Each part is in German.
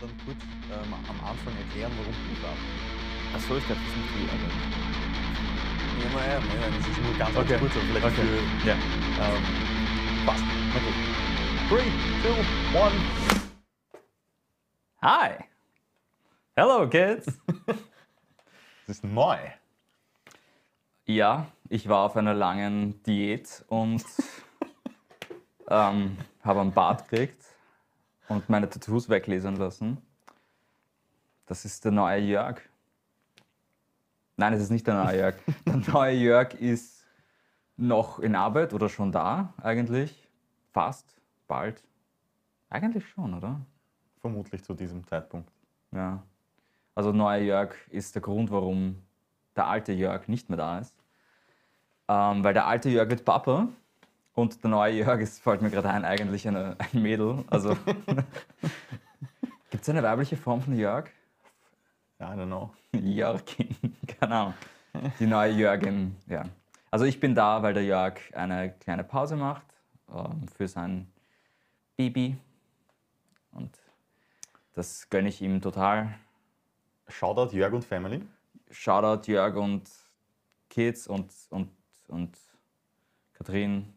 dann kurz ähm, am Anfang erklären, warum du da bist? Achso, ich dachte, das ist nicht die Arbeit. Ja, naja, naja, das ist nur ganz, ganz Okay. kurz, aber vielleicht Okay. für. Ja. Ähm, passt. Okay. Three, two, one. Hi! Hello, kids! Das ist neu. ja, ich war auf einer langen Diät und ähm, habe einen Bart gekriegt und meine Tattoos weglesen lassen. Das ist der neue Jörg. Nein, es ist nicht der neue Jörg. Der neue Jörg ist noch in Arbeit oder schon da eigentlich. Fast, bald. Eigentlich schon, oder? Vermutlich zu diesem Zeitpunkt. Ja. Also neuer Jörg ist der Grund, warum der alte Jörg nicht mehr da ist. Ähm, weil der alte Jörg wird Papa und der neue Jörg ist, fällt mir gerade ein, eigentlich eine, ein Mädel. Also gibt es eine weibliche Form von Jörg? I don't know. Jörgin, keine Ahnung. Die neue Jörgin, ja. Also ich bin da, weil der Jörg eine kleine Pause macht ähm, für sein Baby. Und das gönne ich ihm total. Shoutout Jörg und Family. Shoutout Jörg und Kids und, und, und Katrin.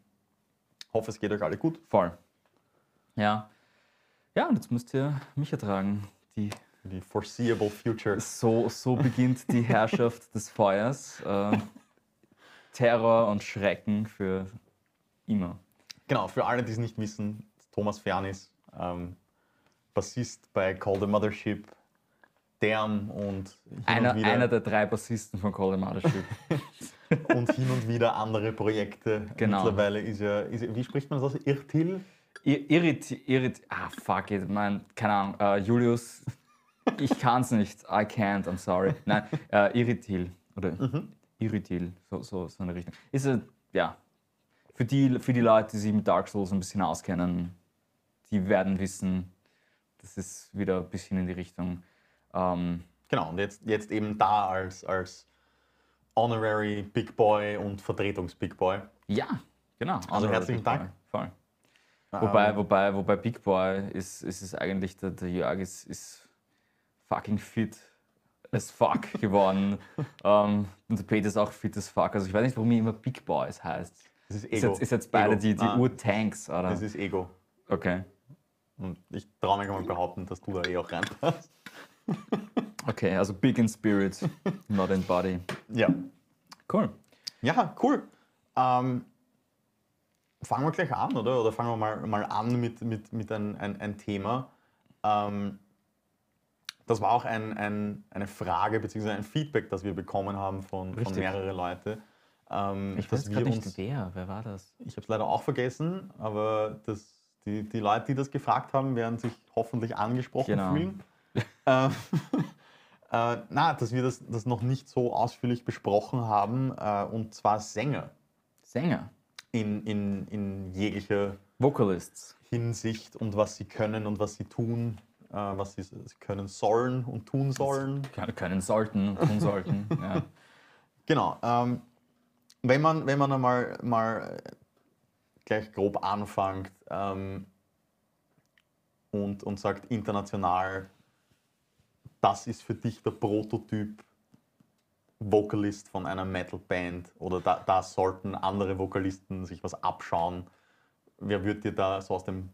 Hoffe, es geht euch alle gut. Voll. Ja. Ja, und jetzt müsst ihr mich ertragen. Die, die foreseeable future. so, so beginnt die Herrschaft des Feuers. Äh, Terror und Schrecken für immer. Genau, für alle, die es nicht wissen, Thomas Fernis, ähm, Bassist bei Call the Mothership, Derm und Einer, und, einer der drei Bassisten von Call the Mothership. und hin und wieder andere Projekte. Genau. Mittlerweile ist er, ist wie spricht man das aus? Irtil? Ir- Irrit, irrit, ah, fuck it, mein, keine Ahnung, äh, Julius, ich kann's nicht, I can't, I'm sorry. Nein, äh, Irritil, oder Mhm. Irritil, so, so, so eine Richtung. Ist ja, für die, für die Leute, die sich mit Dark Souls ein bisschen auskennen, die werden wissen, das ist wieder ein bisschen in die Richtung. Ähm, Genau, und jetzt, jetzt eben da als, als Honorary Big Boy und Vertretungs-Big Boy. ja, genau. Also Honorary herzlichen Big Dank. Boy, Voll. Wobei, Ähm, wobei, wobei Big Boy ist, ist es eigentlich, der, der Jörg ist, ist fucking fit as fuck geworden. ähm, und der Peter ist auch fit as fuck. Also ich weiß nicht, warum immer Big Boys heißt. Das ist Ist Ego. jetzt, ist jetzt beide Ego. die, die Ah, Ur-Tanks, oder? Das ist Ego. Okay. Und ich traue mich mal behaupten, dass du da eh auch reinpasst. Okay, also big in spirit, not in body. Ja. Cool. Ja, cool. Ähm, fangen wir gleich an, oder? Oder fangen wir mal, mal an mit, mit, mit ein, ein, ein Thema. Ähm, das war auch ein, ein, eine Frage bzw. ein Feedback, das wir bekommen haben von, von mehreren Leuten. Ähm, Ich weiß wir gerade nicht, uns, wer. Wer war das? ich habe es leider auch vergessen, aber das, die, die Leute, die das gefragt haben, werden sich hoffentlich angesprochen Genau. fühlen. äh, äh, na, dass wir das, das noch nicht so ausführlich besprochen haben, äh, und zwar Sänger Sänger. in, in, in jeglicher Vocalists. Hinsicht und was sie können und was sie tun, äh, was sie, sie können sollen und tun sollen. Können- Können sollten und tun sollten. ja. Genau. Ähm, wenn man, wenn man einmal mal gleich grob anfängt ähm, und, und sagt international, das ist für dich der Prototyp Vocalist von einer Metal-Band oder da, da sollten andere Vokalisten sich was abschauen. Wer würde dir da so aus dem,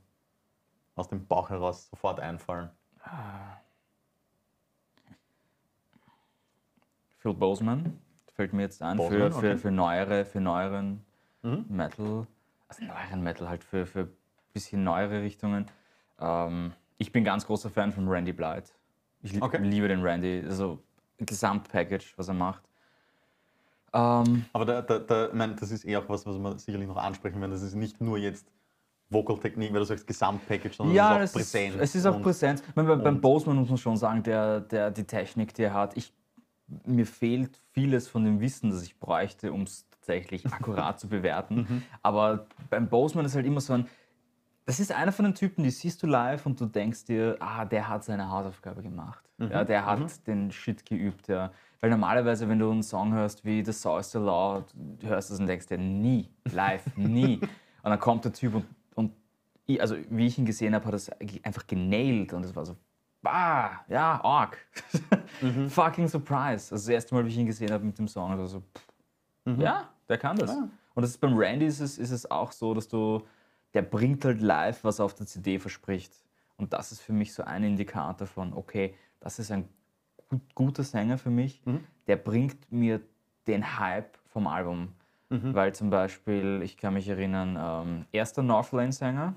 aus dem Bauch heraus sofort einfallen? Phil Boseman fällt mir jetzt ein für, Boseman, für, okay. für neuere, für neueren Mhm. Metal, also neueren Metal halt für, für bisschen neuere Richtungen. Ähm, ich bin ganz großer Fan von Randy Blythe. Ich Okay. liebe den Randy, also Gesamtpackage, was er macht. Ähm, Aber da, da, da, mein, das ist eher auch was, was wir sicherlich noch ansprechen werden. Das ist nicht nur jetzt Vocal-Technik, weil du sagst Gesamtpackage, sondern ja, es ist auch Präsenz. Ist, es ist auch Präsenz. Meine, bei, beim Boseman muss man schon sagen, der, der, die Technik, die er hat, ich, mir fehlt vieles von dem Wissen, das ich bräuchte, um es tatsächlich akkurat zu bewerten. Mhm. Aber beim Boseman ist halt immer so ein, das ist einer von den Typen, die siehst du live und du denkst dir, ah, der hat seine Hausaufgabe gemacht. Mhm. Ja, der hat den Shit geübt. Ja. Weil normalerweise, wenn du einen Song hörst wie The Saw is the Law, du hörst das und denkst dir, nie, live, nie. Und dann kommt der Typ und, und ich, also wie ich ihn gesehen habe, hat er es einfach genailt und es war so, bah, ja, arg. Fucking surprise. Also das erste Mal, wie ich ihn gesehen habe mit dem Song, also so, pff, ja, der kann das. Ja. Und das ist beim Randy ist es, ist es auch so, dass du, der bringt halt live, was er auf der CD verspricht. Und das ist für mich so ein Indikator von, okay, das ist ein gut, guter Sänger für mich, der bringt mir den Hype vom Album. Weil zum Beispiel, ich kann mich erinnern, ähm, erster Northlane-Sänger,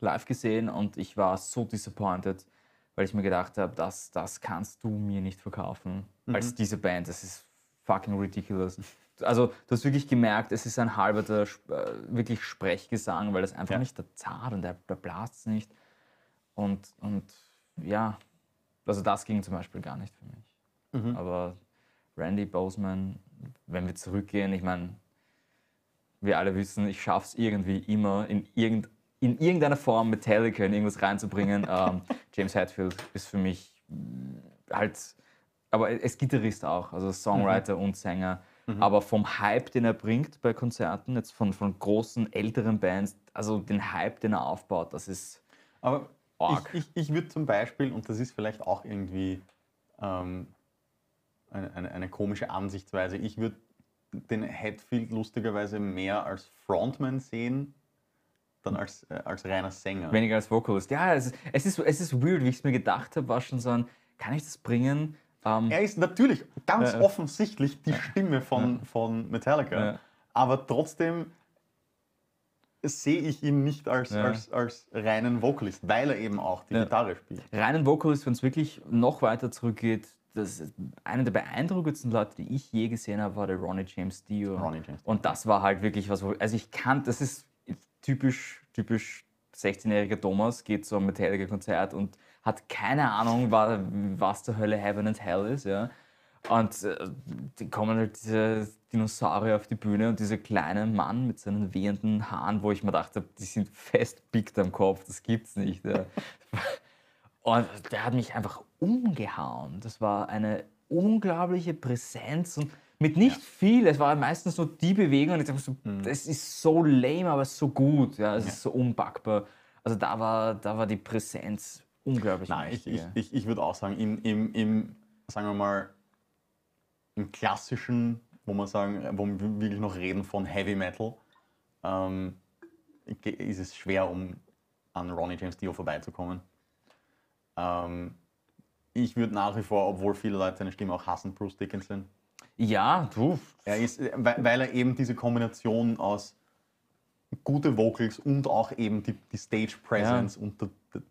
live gesehen und ich war so disappointed, weil ich mir gedacht habe, das, das kannst du mir nicht verkaufen. Als diese Band, das ist fucking ridiculous. Also du hast wirklich gemerkt, es ist ein halber der, äh, wirklich Sprechgesang, weil das einfach Ja. nicht der zart und der, der blast nicht. Und, und ja, also das ging zum Beispiel gar nicht für mich. Aber Randy Boseman, wenn wir zurückgehen, ich meine, wir alle wissen, ich schaffe es irgendwie immer in, irgend, in irgendeiner Form Metallica in irgendwas reinzubringen. ähm, James Hetfield ist für mich mh, halt, aber er ist Gitarrist auch, also Songwriter und Sänger. Aber vom Hype, den er bringt bei Konzerten, jetzt von, von großen, älteren Bands, also den Hype, den er aufbaut, das ist Aber Arg. ich, ich, ich würde zum Beispiel, und das ist vielleicht auch irgendwie ähm, eine, eine, eine komische Ansichtsweise, ich würde den Hetfield lustigerweise mehr als Frontman sehen, dann als, äh, als reiner Sänger. weniger als Vocalist. Ja, es ist, es ist, es ist weird, wie ich es mir gedacht habe, war schon so ein, kann ich das bringen? Ähm, er ist natürlich ganz Ja. offensichtlich die Stimme von, von Metallica, aber trotzdem sehe ich ihn nicht als, Ja. als, als reinen Vocalist, weil er eben auch die Ja. Gitarre spielt. reinen Vocalist, wenn es wirklich noch weiter zurückgeht, das ist einer der beeindruckendsten Leute, die ich je gesehen habe, war der Ronnie James Dio. Ronnie James Dio. Und das war halt wirklich was, also ich kann, das ist typisch, typisch 16-jähriger Thomas, geht zu einem Metallica-Konzert und hat keine Ahnung, wa- was zur Hölle Heaven and Hell ist, ja. Und äh, die kommen halt diese Dinosaurier auf die Bühne und dieser kleine Mann mit seinen wehenden Haaren, wo ich mir dachte, die sind festpickt am Kopf, das gibt's nicht. Ja. Und der hat mich einfach umgehauen. Das war eine unglaubliche Präsenz und mit nicht viel. Es war meistens nur die Bewegung und ich dachte so, das ist so lame, aber so gut. Ja, es ist so unpackbar. Also da war, da war die Präsenz unglaublich Nein, ich, mächtig, ich, ich, ich würde auch sagen, im, im, im, sagen wir mal, im klassischen, wo man sagen, wo wir wirklich noch reden von Heavy Metal, ähm, ist es schwer, um an Ronnie James Dio vorbeizukommen. Ähm, ich würde nach wie vor, obwohl viele Leute seine Stimme auch hassen, Bruce Dickinson. Ja, du. Er ist, äh, weil, weil er eben diese Kombination aus gute Vocals und auch eben die, die Stage Presence und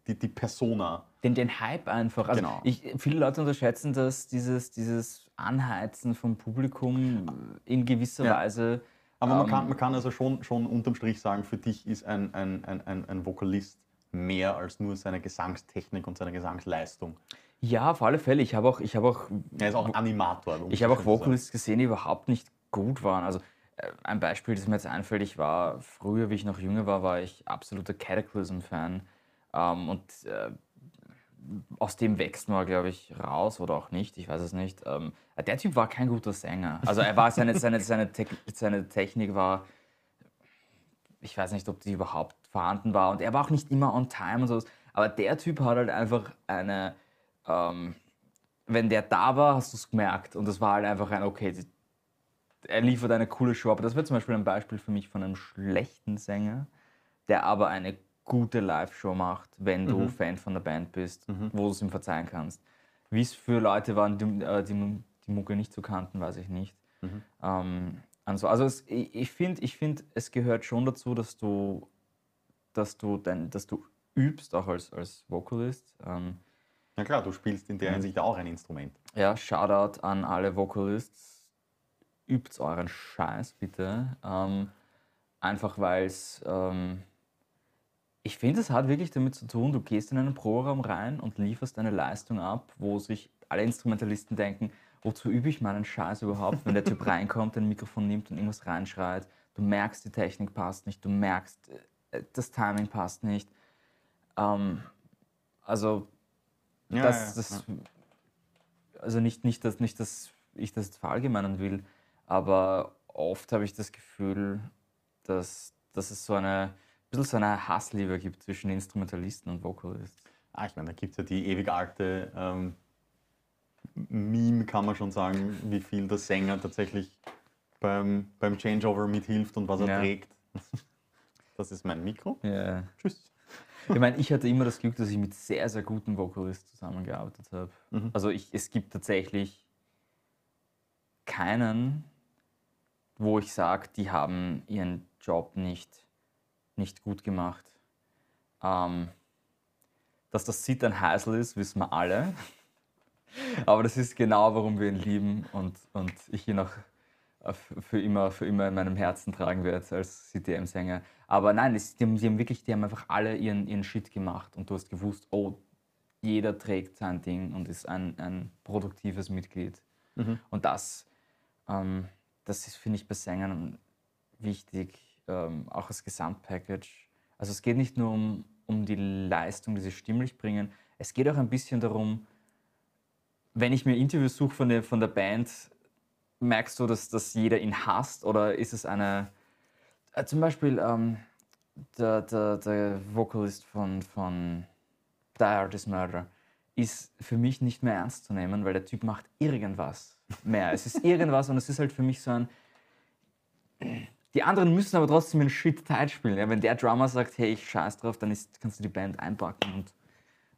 die, die, Persona. Den, den Hype einfach. Also Genau. ich, viele Leute unterschätzen das, dieses, dieses Anheizen vom Publikum in gewisser Ja. Weise. Aber man, Ähm, kann, man kann also schon, schon unterm Strich sagen, für dich ist ein, ein, ein, ein, ein Vokalist mehr als nur seine Gesangstechnik und seine Gesangsleistung. Ja, auf alle Fälle. Ich habe auch, ich habe auch Er ist auch Animator. um Ich habe auch. Vocalists gesehen, die überhaupt nicht gut waren. Also ein Beispiel, das mir jetzt einfällt, ich war früher, wie ich noch jünger war, war ich absoluter Cataclysm-Fan. Ähm, und äh, aus dem wächst man, glaube ich, raus oder auch nicht, ich weiß es nicht. Ähm, der Typ war kein guter Sänger. Also er war, seine, seine, seine, Te seine Technik war, ich weiß nicht, ob die überhaupt vorhanden war. Und er war auch nicht immer on time und so. Aber der Typ hat halt einfach eine, ähm, wenn der da war, hast du es gemerkt. Und das war halt einfach ein, okay, er liefert eine coole Show. Aber das wäre zum Beispiel ein Beispiel für mich von einem schlechten Sänger, der aber eine gute Live-Show macht, wenn du Fan von der Band bist, wo du es ihm verzeihen kannst. Wie es für Leute waren, die, äh, die, die Mucke nicht so kannten, weiß ich nicht. Ähm, also also es, ich, finde, ich find, es gehört schon dazu, dass du, dass du, dein, dass du übst, auch als, als Vocalist. Ähm, Ja klar, du spielst in der Hinsicht auch ein Instrument. ja, Shoutout an alle Vocalists. Übt euren Scheiß bitte. Ähm, einfach weil es. Ähm, ich finde, es hat wirklich damit zu tun, du gehst in einen Proberaum rein und lieferst eine Leistung ab, wo sich alle Instrumentalisten denken, wozu übe ich meinen Scheiß überhaupt, wenn der Typ reinkommt, ein Mikrofon nimmt und irgendwas reinschreit. Du merkst, die Technik passt nicht, du merkst, äh, das Timing passt nicht. Ähm, also Ja, das, ja, das, also nicht, nicht, dass, nicht, dass ich das jetzt verallgemeinern will, aber oft habe ich das Gefühl, dass, dass es so eine, ein bisschen so eine Hassliebe gibt zwischen Instrumentalisten und Vocalists. Ah, ich meine, da gibt es ja die ewig alte ähm, Meme, kann man schon sagen, wie viel der Sänger tatsächlich beim, beim Changeover mithilft und was er Ja. trägt. Das ist mein Mikro. Ja. Tschüss. Ich meine, ich hatte immer das Glück, dass ich mit sehr, sehr guten Vocalisten zusammengearbeitet habe. Mhm. Also ich, es gibt tatsächlich keinen, wo ich sage, die haben ihren Job nicht, nicht gut gemacht. Ähm, dass das Sid ein Heisel ist, wissen wir alle. Aber das ist genau, warum wir ihn lieben und, und ich ihn auch äh, für immer, für immer in meinem Herzen tragen werde als CTM-Sänger. Aber nein, es, die, haben, die haben wirklich, die haben einfach alle ihren, ihren Shit gemacht und du hast gewusst, oh, jeder trägt sein Ding und ist ein, ein produktives Mitglied. Und das, ähm, das finde ich, bei Sängern wichtig, ähm, auch als Gesamtpackage. Also es geht nicht nur um, um die Leistung, die sie stimmlich bringen, es geht auch ein bisschen darum, wenn ich mir Interviews suche von der, von der Band, merkst du, dass, dass jeder ihn hasst oder ist es eine. Äh, zum Beispiel ähm, der, der, der Vocalist von, von Die Artist Murder ist für mich nicht mehr ernst zu nehmen, weil der Typ macht irgendwas mehr. Es ist irgendwas und es ist halt für mich so ein. Die anderen müssen aber trotzdem einen Shit tight spielen. Ja, wenn der Drummer sagt, hey, ich scheiß drauf, dann ist, kannst du die Band einpacken und,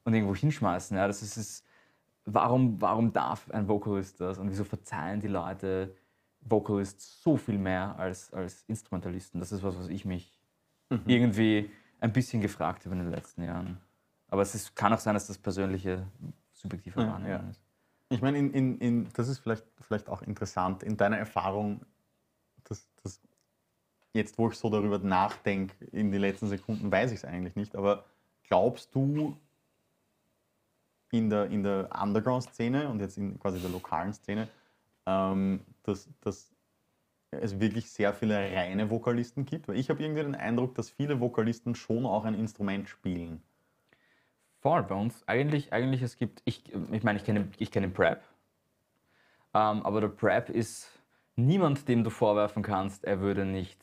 und irgendwo hinschmeißen. Ja, das ist, ist warum, warum darf ein Vocalist das und wieso verzeihen die Leute Vocalists so viel mehr als, als Instrumentalisten? Das ist was, was ich mich irgendwie ein bisschen gefragt habe in den letzten Jahren. Aber es ist, kann auch sein, dass das persönliche, subjektive Ja, Wahrnehmung ja. ist. Ich meine, in, in, in, das ist vielleicht, vielleicht auch interessant in deiner Erfahrung, dass, dass jetzt, wo ich so darüber nachdenke, in den letzten Sekunden weiß ich es eigentlich nicht, aber glaubst du in der, in der Underground-Szene und jetzt in quasi der lokalen Szene, ähm, dass, dass es wirklich sehr viele reine Vokalisten gibt? Weil ich habe irgendwie den Eindruck, dass viele Vokalisten schon auch ein Instrument spielen. Uns. Eigentlich, eigentlich es gibt, ich, ich meine, ich kenne ich kenne den Prep. Ähm, aber der Prep ist niemand, dem du vorwerfen kannst, er würde nicht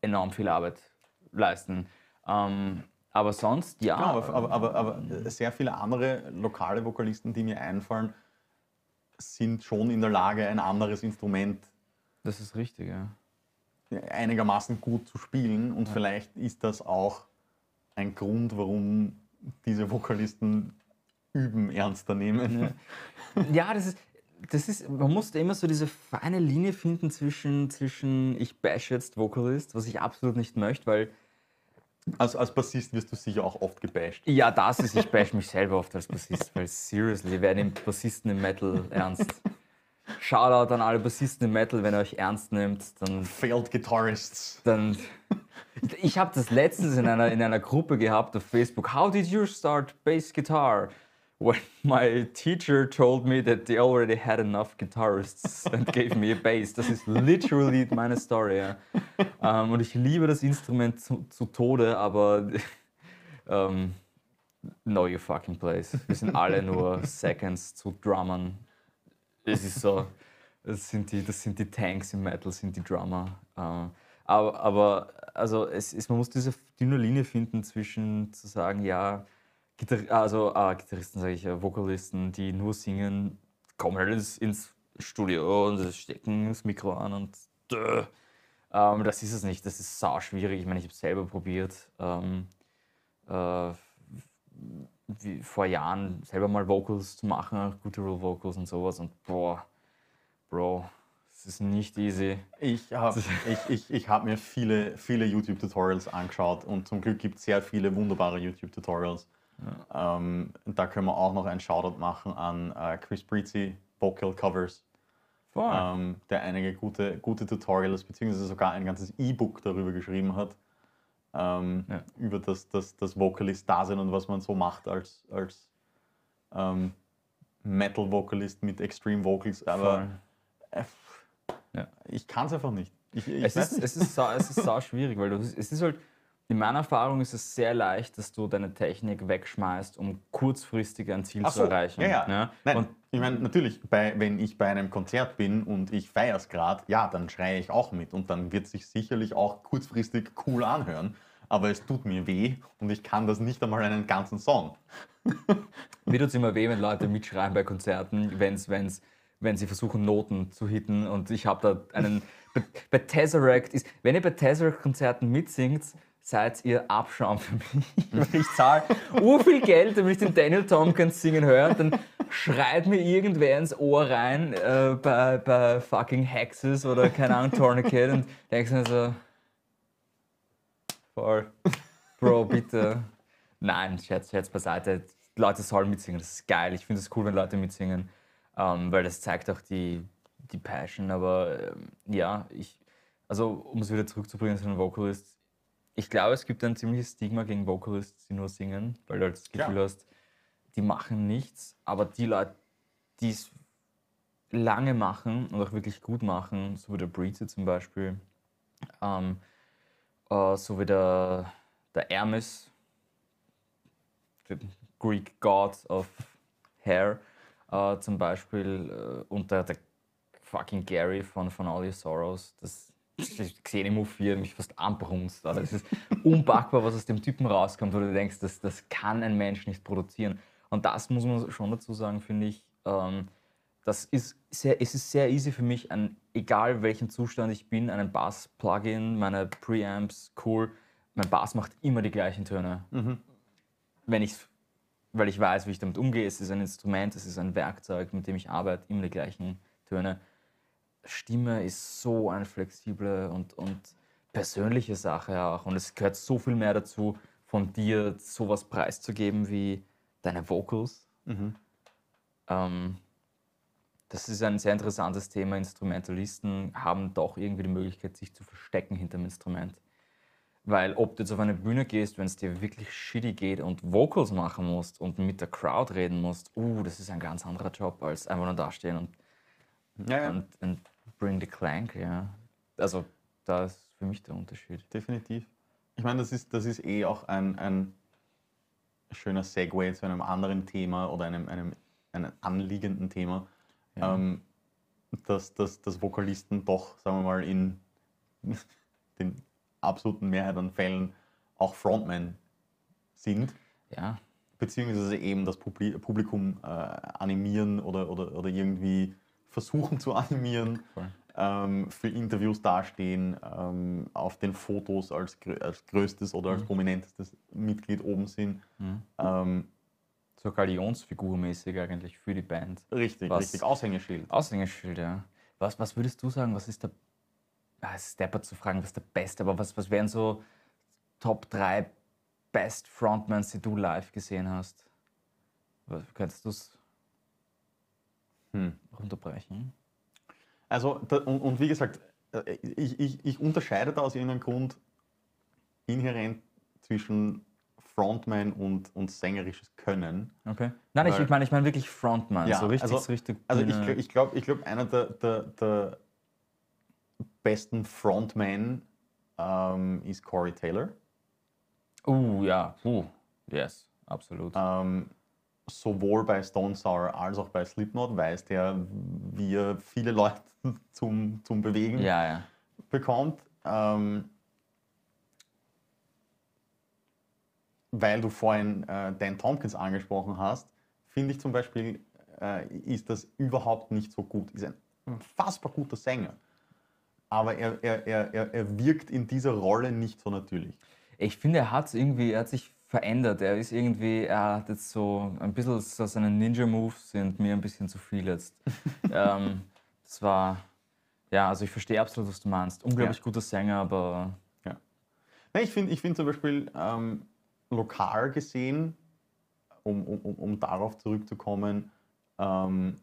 enorm viel Arbeit leisten. Ähm, aber sonst, ja. Genau, aber, aber, aber, aber sehr viele andere lokale Vokalisten, die mir einfallen, sind schon in der Lage, ein anderes Instrument Das ist richtig, ja. einigermaßen gut zu spielen. Und vielleicht ist das auch ein Grund, warum diese Vokalisten üben ernster nehmen. Ja, das ist, das ist, man muss da immer so diese feine Linie finden zwischen, zwischen ich bash jetzt Vocalist, was ich absolut nicht möchte, weil Also als Bassist wirst du sicher auch oft gebasht. Ja, das ist, ich bash mich selber oft als Bassist, weil seriously, wer nimmt Bassisten im Metal ernst? Shoutout an alle Bassisten im Metal, wenn ihr euch ernst nehmt, dann. Failed Guitarists. dann ich habe das letztens in einer, in einer Gruppe gehabt auf Facebook. How did you start bass guitar? When my teacher told me that they already had enough guitarists and gave me a bass. Das ist literally meine Story. Ja. Ähm, und ich liebe das Instrument zu, zu Tode, aber ähm, know your fucking place. Wir sind alle nur Seconds zu Drummern. Es ist so, das sind die, das sind die Tanks im Metal, sind die Drummer. Ähm, aber, aber also es ist, man muss diese dünne Linie finden zwischen zu sagen, ja, Gitar also ah, Gitarristen sage ich, ja, Vokalisten, die nur singen, kommen halt ins, ins Studio und stecken das Mikro an und ähm, das ist es nicht. Das ist sau schwierig. Ich meine, ich habe es selber probiert. Ähm, äh, vor Jahren selber mal Vocals zu machen, guttural Vocals und sowas und boah, Bro, es ist nicht easy. Ich habe ich, ich, ich hab mir viele, viele YouTube-Tutorials angeschaut und zum Glück gibt es sehr viele wunderbare YouTube-Tutorials. Ähm, da können wir auch noch einen Shoutout machen an äh, Chris Brizzi, Vocal Covers, ähm, der einige gute, gute Tutorials beziehungsweise sogar ein ganzes E-Book darüber geschrieben hat. Ähm, Ja. Über das, das, das Vocalist-Dasein und was man so macht als, als ähm, Metal-Vocalist mit Extreme Vocals. Aber äh, Ja. ich kann es einfach nicht. Ich, ich Es ist, nicht. es, ist sau, es ist sau schwierig, weil du, es ist halt, in meiner Erfahrung ist es sehr leicht, dass du deine Technik wegschmeißt, um kurzfristig ein Ziel Ach zu so, erreichen. Ja, ja. ne? Nein, Und ich meine, natürlich, bei, wenn ich bei einem Konzert bin und ich feiere es gerade, ja, dann schreie ich auch mit und dann wird sich sicherlich auch kurzfristig cool anhören. aber es tut mir weh und ich kann das nicht einmal einen ganzen Song. Mir tut es immer weh, wenn Leute mitschreien bei Konzerten, wenn's, wenn's, wenn sie versuchen, Noten zu hitten. Und ich habe da einen. Bei, bei Tesseract ist. Wenn ihr bei Tesseract-Konzerten mitsingt, seid ihr Abschaum für mich. Ich zahle ur viel Geld, damit ich den Daniel Tompkins singen höre. Dann schreit mir irgendwer ins Ohr rein äh, bei, bei fucking Hexes oder keine Ahnung, Tourniquet und denkst mir so. Voll. Bro, bitte. Nein, Scherz, Scherz beiseite. Leute sollen mitsingen, das ist geil. Ich finde es cool, wenn Leute mitsingen, ähm, weil das zeigt auch die, die Passion. Aber ähm, ja, ich, also um es wieder zurückzubringen zu den Vocalists, ich glaube, es gibt ein ziemliches Stigma gegen Vocalists, die nur singen, weil du halt das Gefühl Ja. hast, die machen nichts. Aber die Leute, die es lange machen und auch wirklich gut machen, so wie der Breezy zum Beispiel, ähm, äh, so wie der, der Hermes, der Greek God of Hair äh, zum Beispiel, äh, und der, der fucking Gary von, von All Your Sorrows, das ich gesehen im U4, mich fast anbrunst. Das ist unpackbar, was aus dem Typen rauskommt, wo du denkst, das, das kann ein Mensch nicht produzieren. Und das muss man schon dazu sagen, finde ich. Ähm, das ist sehr, es ist sehr easy für mich, an egal welchen Zustand ich bin, einen Bass-Plugin, meine Preamps, cool. Mein Bass macht immer die gleichen Töne. Wenn ich's, weil ich weiß, wie ich damit umgehe. Es ist ein Instrument, es ist ein Werkzeug, mit dem ich arbeite, immer die gleichen Töne. Stimme ist so eine flexible und, und persönliche Sache auch. Und es gehört so viel mehr dazu, von dir sowas preiszugeben wie deine Vocals. Ähm, das ist ein sehr interessantes Thema. Instrumentalisten haben doch irgendwie die Möglichkeit, sich zu verstecken hinter dem Instrument. Weil ob du jetzt auf eine Bühne gehst, wenn es dir wirklich shitty geht und Vocals machen musst und mit der Crowd reden musst, uh, das ist ein ganz anderer Job, als einfach nur dastehen und, Ja, ja. und, und bring the clank, ja. Also da ist für mich der Unterschied. definitiv. Ich meine, das ist, das ist eh auch ein, ein schöner Segway zu einem anderen Thema oder einem, einem, einem anliegenden Thema, Ja. ähm, dass, dass, dass Vokalisten doch, sagen wir mal, in den absoluten Mehrheit an Fällen auch Frontman sind, Ja, beziehungsweise eben das Publi Publikum äh, animieren oder, oder, oder irgendwie versuchen zu animieren ähm, für Interviews dastehen, ähm, auf den Fotos als, grö- als größtes oder als prominentestes Mitglied oben sind. Ähm, So Galionsfigur mäßig eigentlich für die Band. richtig, Was- richtig. Aushängeschild. Aushängeschild, ja. Was, was würdest du sagen, was ist der, ah, es ist deppert zu fragen, was ist der Beste, aber was, was wären so Top 3 Best Frontmans, die du live gesehen hast? Was, könntest du es Hm. runterbrechen? Also, da, und, und wie gesagt, äh, ich, ich, ich unterscheide da aus irgendeinem Grund inhärent zwischen Frontman und, und sängerisches Können. Okay. Nein, ich, Weil- ich meine ich meine wirklich Frontman, Ja, so richtig, also- so richtig Also ich, ich glaube, ich glaub, einer der, der, der besten Frontmen ähm, ist Corey Taylor. Uh, ja, uh, yes, absolut. Ähm, sowohl bei Stone Sour als auch bei Slipknot weiß der, wie er viele Leute zum, zum Bewegen Ja, ja. bekommt. Ähm, weil du vorhin äh, Dan Tompkins angesprochen hast, finde ich zum Beispiel, äh, ist das überhaupt nicht so gut. Ist ein unfassbar guter Sänger. Aber er, er, er, er, er wirkt in dieser Rolle nicht so natürlich. Ich finde, er hat irgendwie, er hat sich verändert. Er ist irgendwie, er hat jetzt so ein bisschen so seine Ninja-Moves sind mir ein bisschen zu viel jetzt. ähm, das war, ja, also ich verstehe absolut, was du meinst. Unglaublich Ja. guter Sänger, aber Ja. Na, ich finde ich find zum Beispiel ähm, lokal gesehen, um, um, um- um darauf zurückzukommen, ähm,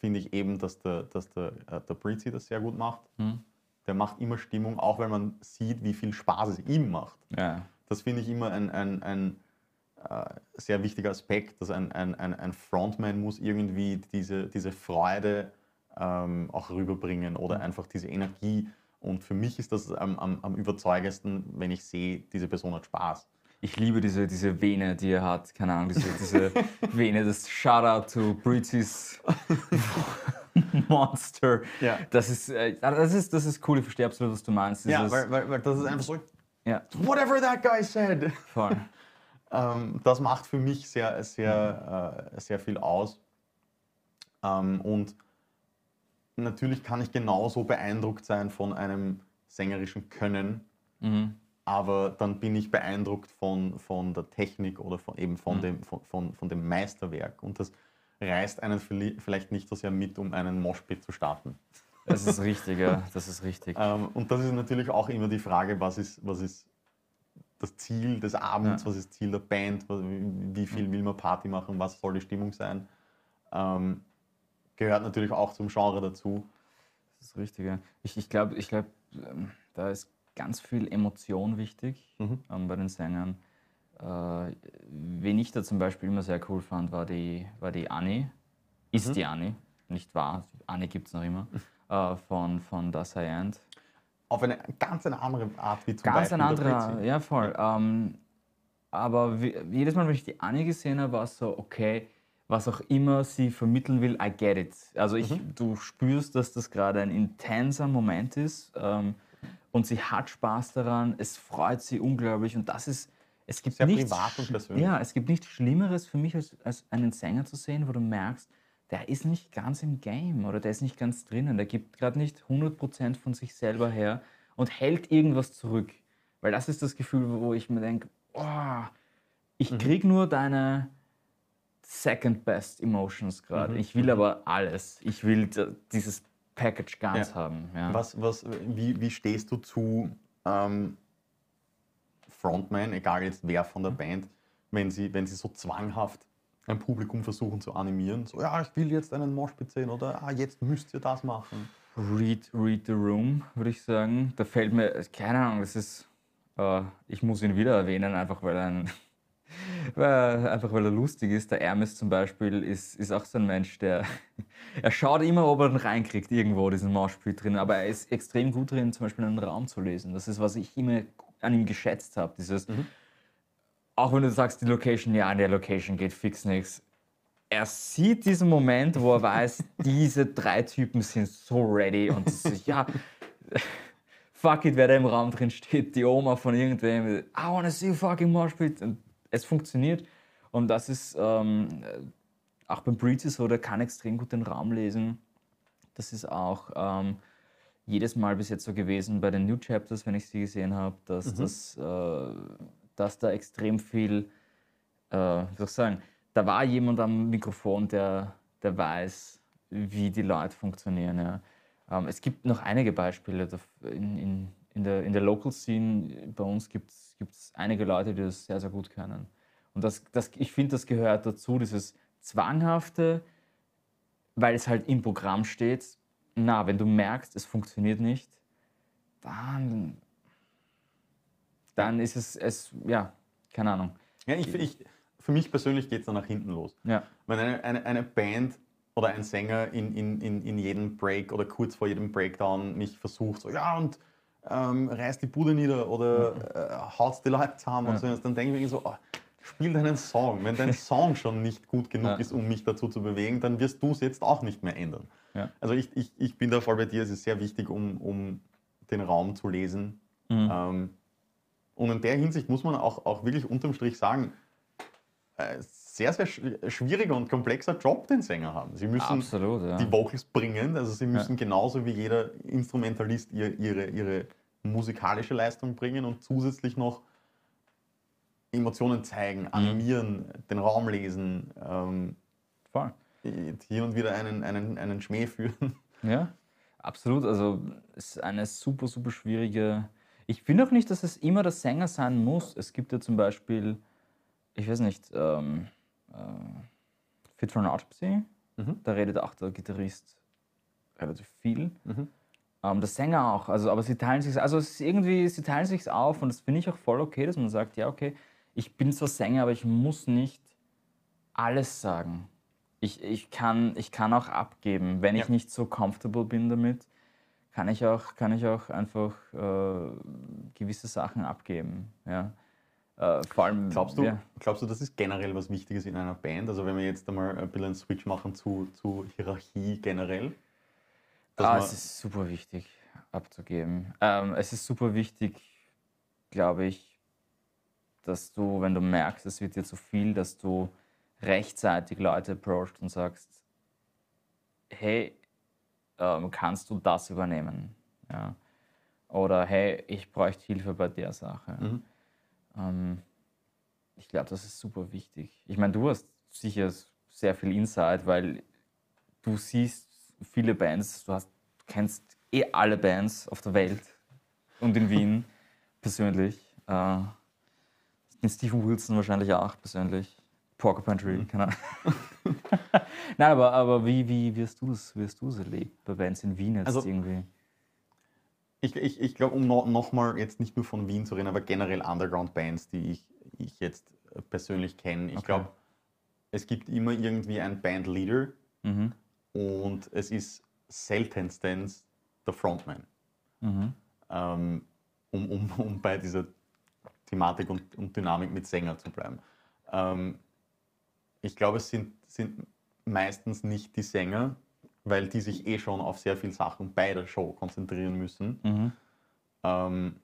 finde ich eben, dass der, dass der, äh, der Breezy das sehr gut macht. Hm. Der macht immer Stimmung, auch wenn man sieht, wie viel Spaß es ihm macht. ja, Das finde ich immer ein, ein, ein äh, sehr wichtiger Aspekt, dass ein, ein, ein, ein Frontman muss irgendwie diese, diese Freude ähm, auch rüberbringen oder einfach diese Energie. Und für mich ist das am, am, am überzeugendsten, wenn ich sehe, diese Person hat Spaß. ich liebe diese, diese Vene, die er hat. Keine Ahnung, diese, diese Vene, das Shoutout to Breezy's Monster. Ja. Das ist, äh, das ist, das ist cool, ich verstehe absolut, was du meinst. Ja, Dieses- weil, weil, weil das ist einfach so Ja, whatever that guy said. voll. Ähm, das macht für mich sehr, sehr, äh, sehr viel aus. Ähm, und natürlich kann ich genauso beeindruckt sein von einem sängerischen Können, Mhm. aber dann bin ich beeindruckt von, von der Technik oder von, eben von, Mhm. dem, von, von, von dem Meisterwerk. Und das reißt einen vielleicht nicht so sehr mit, um einen Moshpit zu starten. Das ist richtig, ja. Das ist richtig. Ähm, und das ist natürlich auch immer die Frage, was ist, was ist das Ziel des Abends, Ja. was ist das Ziel der Band, wie viel will man Party machen, was soll die Stimmung sein. Ähm, gehört natürlich auch zum Genre dazu. Das ist richtig, ja. Ich, ich glaube, ich glaub, ähm, da ist ganz viel Emotion wichtig Mhm. ähm, bei den Sängern. Äh, wen ich da zum Beispiel immer sehr cool fand, war die, war die Annie. Ist Mhm. die Annie, nicht wahr? Annie gibt es noch immer. äh, von, von Das I End. Auf eine ganz eine andere Art wie zum Ganz Beispiel ein der anderer, Britzi. ja voll. Ähm, aber wie, jedes Mal, wenn ich die Annie gesehen habe, war es so, okay, was auch immer sie vermitteln will, I get it. Also ich, Mhm. du spürst, dass das gerade ein intenser Moment ist ähm, und sie hat Spaß daran, es freut sie unglaublich und das ist, es gibt Sehr nichts, privat und persönlich. Ja, es gibt nichts Schlimmeres für mich, als, als einen Sänger zu sehen, wo du merkst, der ist nicht ganz im Game oder der ist nicht ganz drinnen, der gibt gerade nicht 100% von sich selber her und hält irgendwas zurück. Weil das ist das Gefühl, wo ich mir denke, oh, ich Mhm. krieg nur deine second best Emotions gerade. Mhm. Ich will aber alles. Ich will dieses Package ganz Ja. haben. Ja. Was, was, wie, wie stehst du zu ähm, Frontman, egal jetzt wer von der Band, wenn sie, wenn sie so zwanghaft ein Publikum versuchen zu animieren? So, ja, ich will jetzt einen Moshpit sehen oder ah, jetzt müsst ihr das machen. Read, read the Room, würde ich sagen. Da fällt mir, keine Ahnung, das ist, äh, ich muss ihn wieder erwähnen, einfach weil er, ein, weil, einfach weil er lustig ist. Der Hermes zum Beispiel ist, ist auch so ein Mensch, der, er schaut immer, ob er den reinkriegt, irgendwo, diesen Moshpit drin, aber er ist extrem gut drin, zum Beispiel einen Raum zu lesen. Das ist, was ich immer an ihm geschätzt habe, dieses, auch wenn du sagst, die Location, ja, an der Location geht fix nichts. Er sieht diesen Moment, wo er weiß, diese drei Typen sind so ready und ist, ja, fuck it, wer da im Raum drin steht, die Oma von irgendwem, I wanna see you fucking Moshpit. Und es funktioniert. Und das ist ähm, auch beim Breezy so, der kann extrem gut den Raum lesen. Das ist auch ähm, jedes Mal bis jetzt so gewesen bei den New Chapters, wenn ich sie gesehen habe, dass, das, äh, dass da extrem viel, äh, wie soll ich sagen, da war jemand am Mikrofon, der, der weiß, wie die Leute funktionieren. Ja. Ähm, es gibt noch einige Beispiele in, in, in, der, in der Local Scene. Bei uns gibt es einige Leute, die das sehr, sehr gut können. Und das, das, ich finde, das gehört dazu, dieses Zwanghafte, weil es halt im Programm steht. Na, wenn du merkst, es funktioniert nicht, dann, dann ist es, es, ja, keine Ahnung. Ja, ich, ich, für mich persönlich geht es dann nach hinten los. Ja, Wenn eine, eine, eine Band oder ein Sänger in, in, in, in jedem Break oder kurz vor jedem Breakdown mich versucht, so ja und ähm, reißt die Bude nieder oder äh, haut die Leute zusammen und so, dann denke ich mir so, oh, spiel deinen Song. Wenn dein Song schon nicht gut genug Ja. ist, um mich dazu zu bewegen, dann wirst du es jetzt auch nicht mehr ändern. Ja. Also ich, ich, ich bin da voll bei dir, es ist sehr wichtig, um, um den Raum zu lesen. Mhm. Ähm, und in der Hinsicht muss man auch, auch wirklich unterm Strich sagen, äh, sehr, sehr sch- schwieriger und komplexer Job, den Sänger haben. Sie müssen absolut. Ja. die Vocals bringen, also sie müssen genauso wie jeder Instrumentalist ihr, ihre, ihre musikalische Leistung bringen und zusätzlich noch Emotionen zeigen, Mhm. animieren, den Raum lesen, ähm, Voll. hier und wieder einen, einen, einen Schmäh führen. Ja, absolut. Also es ist eine super, super schwierige. Ich finde auch nicht, dass es immer der Sänger sein muss. Es gibt ja zum Beispiel, ich weiß nicht, ähm, äh, Fit for an Autopsy. Mhm. Da redet auch der Gitarrist relativ viel. Mhm. Ähm, der Sänger auch. Also, aber sie teilen sich, also es ist irgendwie, sie teilen sich auf und das finde ich auch voll okay, dass man sagt, ja okay, ich bin zwar Sänger, aber ich muss nicht alles sagen. Ich, ich, kann, ich kann auch abgeben. Wenn ich Ja. nicht so comfortable bin damit, kann ich auch, kann ich auch einfach äh, gewisse Sachen abgeben. Ja. Äh, vor allem, Glaubst du, ja. glaubst du, das ist generell was Wichtiges in einer Band? Also wenn wir jetzt einmal ein bisschen einen Switch machen zu, zu Hierarchie generell? Ah, es ist super wichtig abzugeben. Ähm, es ist super wichtig, glaube ich, dass du, wenn du merkst, es wird dir zu viel, dass du rechtzeitig Leute approachst und sagst, hey, ähm, kannst du das übernehmen? Ja. Oder hey, ich bräuchte Hilfe bei der Sache. Mhm. Ähm, ich glaube, das ist super wichtig. Ich meine, du hast sicher sehr viel Insight, weil du siehst viele Bands, du, hast, du kennst eh alle Bands auf der Welt und in Wien persönlich. Äh, Stephen Wilson wahrscheinlich auch persönlich. Porcupine Tree, keine Ahnung. Nein, aber, aber wie, wie wirst du es wirst du's erlebt bei Bands in Wien jetzt Also- irgendwie? Ich, ich, ich glaube, um no, nochmal jetzt nicht nur von Wien zu reden, aber generell Underground-Bands, die ich, ich jetzt persönlich kenne. Ich Okay. glaube, es gibt immer irgendwie einen Bandleader Mhm. und es ist seltenstens der Frontman. Mhm. ähm, um, um, um bei dieser Thematik und, und Dynamik mit Sänger zu bleiben. Ähm, ich glaube, es sind, sind meistens nicht die Sänger, weil die sich eh schon auf sehr viele Sachen bei der Show konzentrieren müssen. Mhm. Ähm,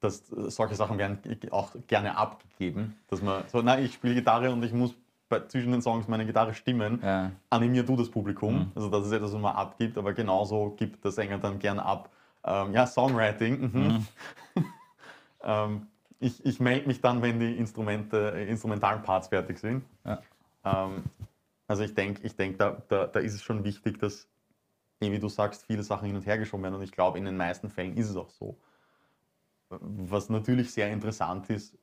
dass äh, solche Sachen werden auch gerne abgegeben, dass man so, na, ich spiele Gitarre und ich muss bei, zwischen den Songs meine Gitarre stimmen Ja. animier du das Publikum. Mhm. Also das ist etwas, was man abgibt, aber genauso gibt der Sänger dann gern ab. Ähm, ja, Songwriting. Mhm. ähm, ich ich melde mich dann, wenn die Instrumente, äh, instrumentalen Parts fertig sind. Ja. Ähm, also ich denke, ich denk, da, da, da ist es schon wichtig, dass, eh wie du sagst, viele Sachen hin und her geschoben werden. Und ich glaube, in den meisten Fällen ist es auch so. Was natürlich sehr interessant ist,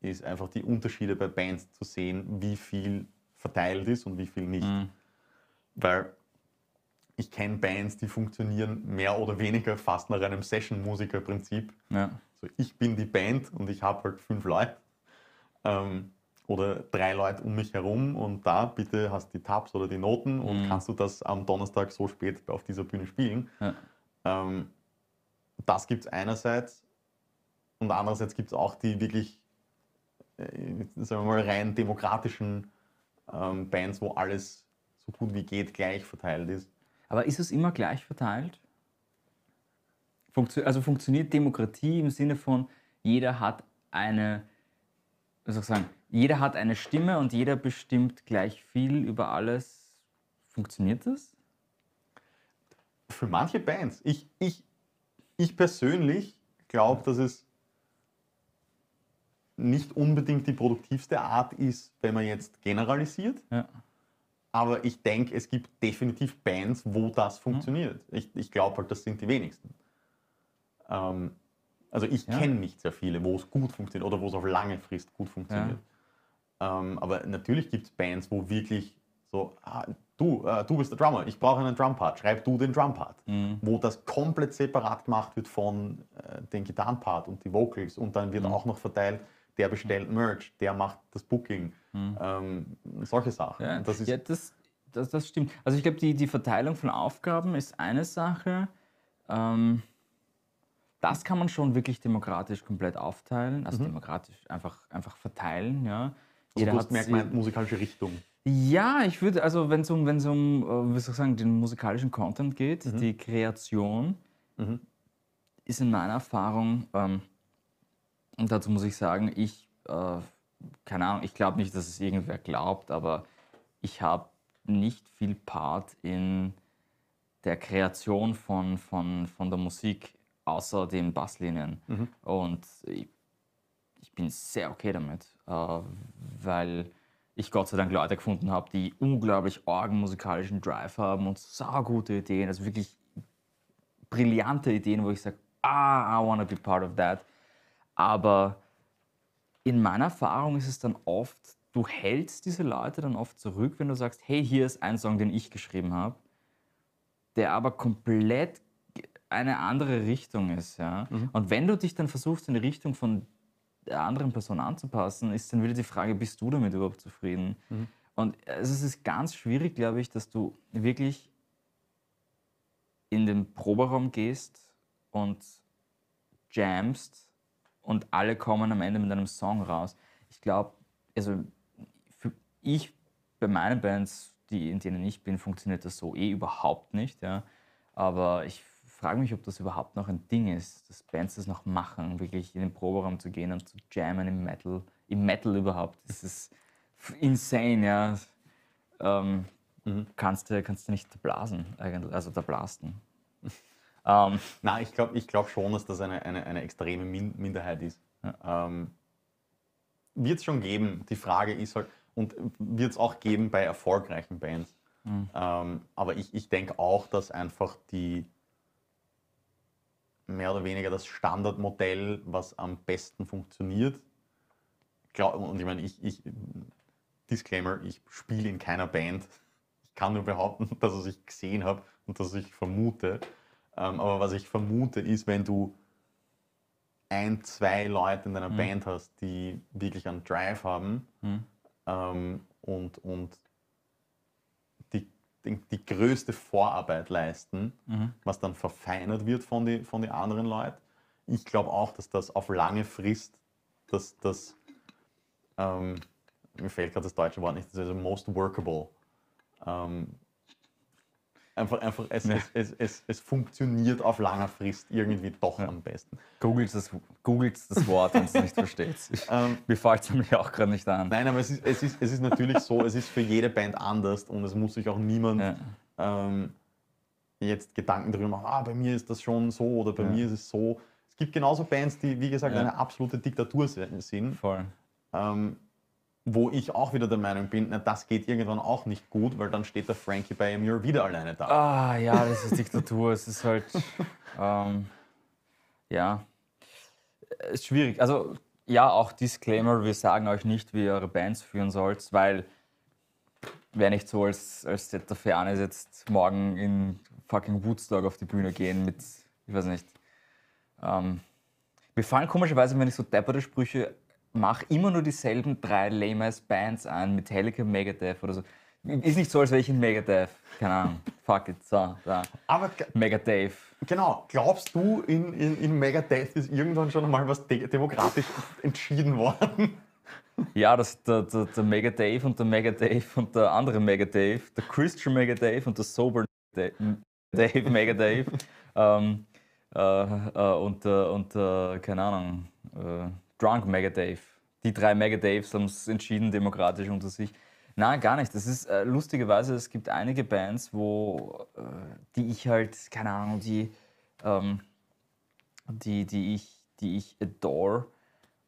ist einfach die Unterschiede bei Bands zu sehen, wie viel verteilt ist und wie viel nicht. Mhm. Weil ich kenne Bands, die funktionieren mehr oder weniger fast nach einem Session-Musiker-Prinzip. Ja. So, ich bin die Band und ich habe halt fünf Leute ähm, oder drei Leute um mich herum und da bitte hast die Tabs oder die Noten und Mhm. kannst du das am Donnerstag so spät auf dieser Bühne spielen. Ja. Ähm, das gibt es einerseits und andererseits gibt es auch die wirklich, äh, sagen wir mal, rein demokratischen ähm, Bands, wo alles so gut wie geht gleich verteilt ist. Aber ist es immer gleich verteilt? Funktio also funktioniert Demokratie im Sinne von, jeder hat eine, wie soll ich sagen, jeder hat eine Stimme und jeder bestimmt gleich viel über alles. Funktioniert das? Für manche Bands. Ich, ich, ich persönlich glaube, dass es nicht unbedingt die produktivste Art ist, wenn man jetzt generalisiert. Ja. Aber ich denke, es gibt definitiv Bands, wo das funktioniert. Ich, ich glaube halt, das sind die wenigsten. Ähm, also ich Ja. kenne nicht sehr viele, wo es gut funktioniert oder wo es auf lange Frist gut funktioniert. Ähm, aber natürlich gibt es Bands, wo wirklich so, ah, du, äh, du bist der Drummer, ich brauche einen Drumpart, schreib du den Drumpart. Mhm. Wo das komplett separat gemacht wird von äh, den Gitarrenpart und die Vocals und dann wird Mhm. auch noch verteilt, der bestellt Merch, der macht das Booking, ähm, solche Sachen. Mhm. Ja, das ja das, das, das stimmt. Also ich glaube, die, die Verteilung von Aufgaben ist eine Sache. Ähm, das kann man schon wirklich demokratisch komplett aufteilen, also demokratisch einfach, einfach verteilen. Ja. Mhm. also du hast hat sie- meine musikalische Richtung. Ja, ich würde, also wenn es um, wenn's um äh, wie soll ich sagen, den musikalischen Content geht, die Kreation, Mhm. ist in meiner Erfahrung, ähm, und dazu muss ich sagen, ich, äh, keine Ahnung, ich glaube nicht, dass es irgendwer glaubt, aber ich habe nicht viel Part in der Kreation von, von, von der Musik, außer den Basslinien. Und ich, ich bin sehr okay damit, äh, weil ich Gott sei Dank Leute gefunden habe, die unglaublich argen musikalischen Drive haben und saugute Ideen, also wirklich brillante Ideen, wo ich sage, ah, I want to be part of that. Aber in meiner Erfahrung ist es dann oft, du hältst diese Leute dann oft zurück, wenn du sagst, hey, hier ist ein Song, den ich geschrieben habe, der aber komplett eine andere Richtung ist. Ja? Und wenn du dich dann versuchst, in die Richtung von der anderen Person anzupassen, ist dann wieder die Frage, bist du damit überhaupt zufrieden? Und also es ist ganz schwierig, glaube ich, dass du wirklich in den Proberaum gehst und jamst und alle kommen am Ende mit einem Song raus. Ich glaube, also ich bei meinen Bands, die, in denen ich bin, funktioniert das so eh überhaupt nicht. Ja. Aber ich frage mich, ob das überhaupt noch ein Ding ist, dass Bands das noch machen, wirklich in den Proberaum zu gehen und zu jammen im Metal. Im Metal überhaupt. Das ist insane, ja. Ähm, Mhm. kannst, du, kannst du nicht blasen, eigentlich, also da blasten. ähm, Nein, ich glaube ich glaub schon, dass das eine, eine, eine extreme Min Minderheit ist. Ähm, wird es schon geben. Die Frage ist halt, und wird es auch geben bei erfolgreichen Bands. Ähm, aber ich, ich denke auch, dass einfach die mehr oder weniger das Standardmodell, was am besten funktioniert. Glaub, und ich meine, ich, ich, Disclaimer, ich spiele in keiner Band. Ich kann nur behaupten, dass ich es gesehen habe und dass ich vermute. Ähm, aber was ich vermute, ist, wenn du ein, zwei Leute in deiner Band hast, die wirklich einen Drive haben ähm, und, und die, die, die größte Vorarbeit leisten, was dann verfeinert wird von den von die anderen Leuten. Ich glaube auch, dass das auf lange Frist, dass das, ähm, mir fällt gerade das deutsche Wort nicht, das ist also most workable. Ähm, einfach, einfach es, es, es, es, es funktioniert auf langer Frist irgendwie doch am besten. googelt, das, googelt das Wort, wenn es nicht versteht. Ähm, Mir fällt es nämlich auch gerade nicht an. Nein, aber es ist, es, ist, es ist natürlich so, es ist für jede Band anders und es muss sich auch niemand Ja. ähm, jetzt Gedanken darüber machen, ah, bei mir ist das schon so oder bei Ja. mir ist es so. Es gibt genauso Bands, die, wie gesagt, Ja. eine absolute Diktatur sind, Voll. ähm, wo ich auch wieder der Meinung bin, na, das geht irgendwann auch nicht gut, weil dann steht der Frankie bei mir wieder alleine da. Ah, ja, das ist Diktatur. es ist halt, ähm, ja, es ist schwierig. Also, ja, auch Disclaimer, wir sagen euch nicht, wie ihr eure Bands führen sollt, weil wäre nicht so, als, als der Fernes jetzt morgen in fucking Woodstock auf die Bühne gehen mit, ich weiß nicht. Ähm, mir fallen komischerweise, wenn ich so depperte Sprüche mache, immer nur dieselben drei lame Bands ein, Metallica, Megadeth oder so. Ist nicht so, als wäre ich in Megadeth. Keine Ahnung. Fuck it. So, da. Aber Megadeth. genau, glaubst du, in, in, in Megadeth ist irgendwann schon mal was de demokratisch entschieden worden? Ja, das, der, der, der Mega Dave und der Mega Dave und der andere Mega Dave, der Christian Mega Dave und der Sober Dave, Dave ähm, äh, äh, und, der- und der, keine Ahnung, äh, Drunk Mega Dave. Die drei Mega Daves haben es entschieden, demokratisch unter sich. Nein, gar nicht. Das ist äh, lustigerweise, es gibt einige Bands, wo, äh, die ich halt, keine Ahnung, die, ähm, die, die, ich, die ich adore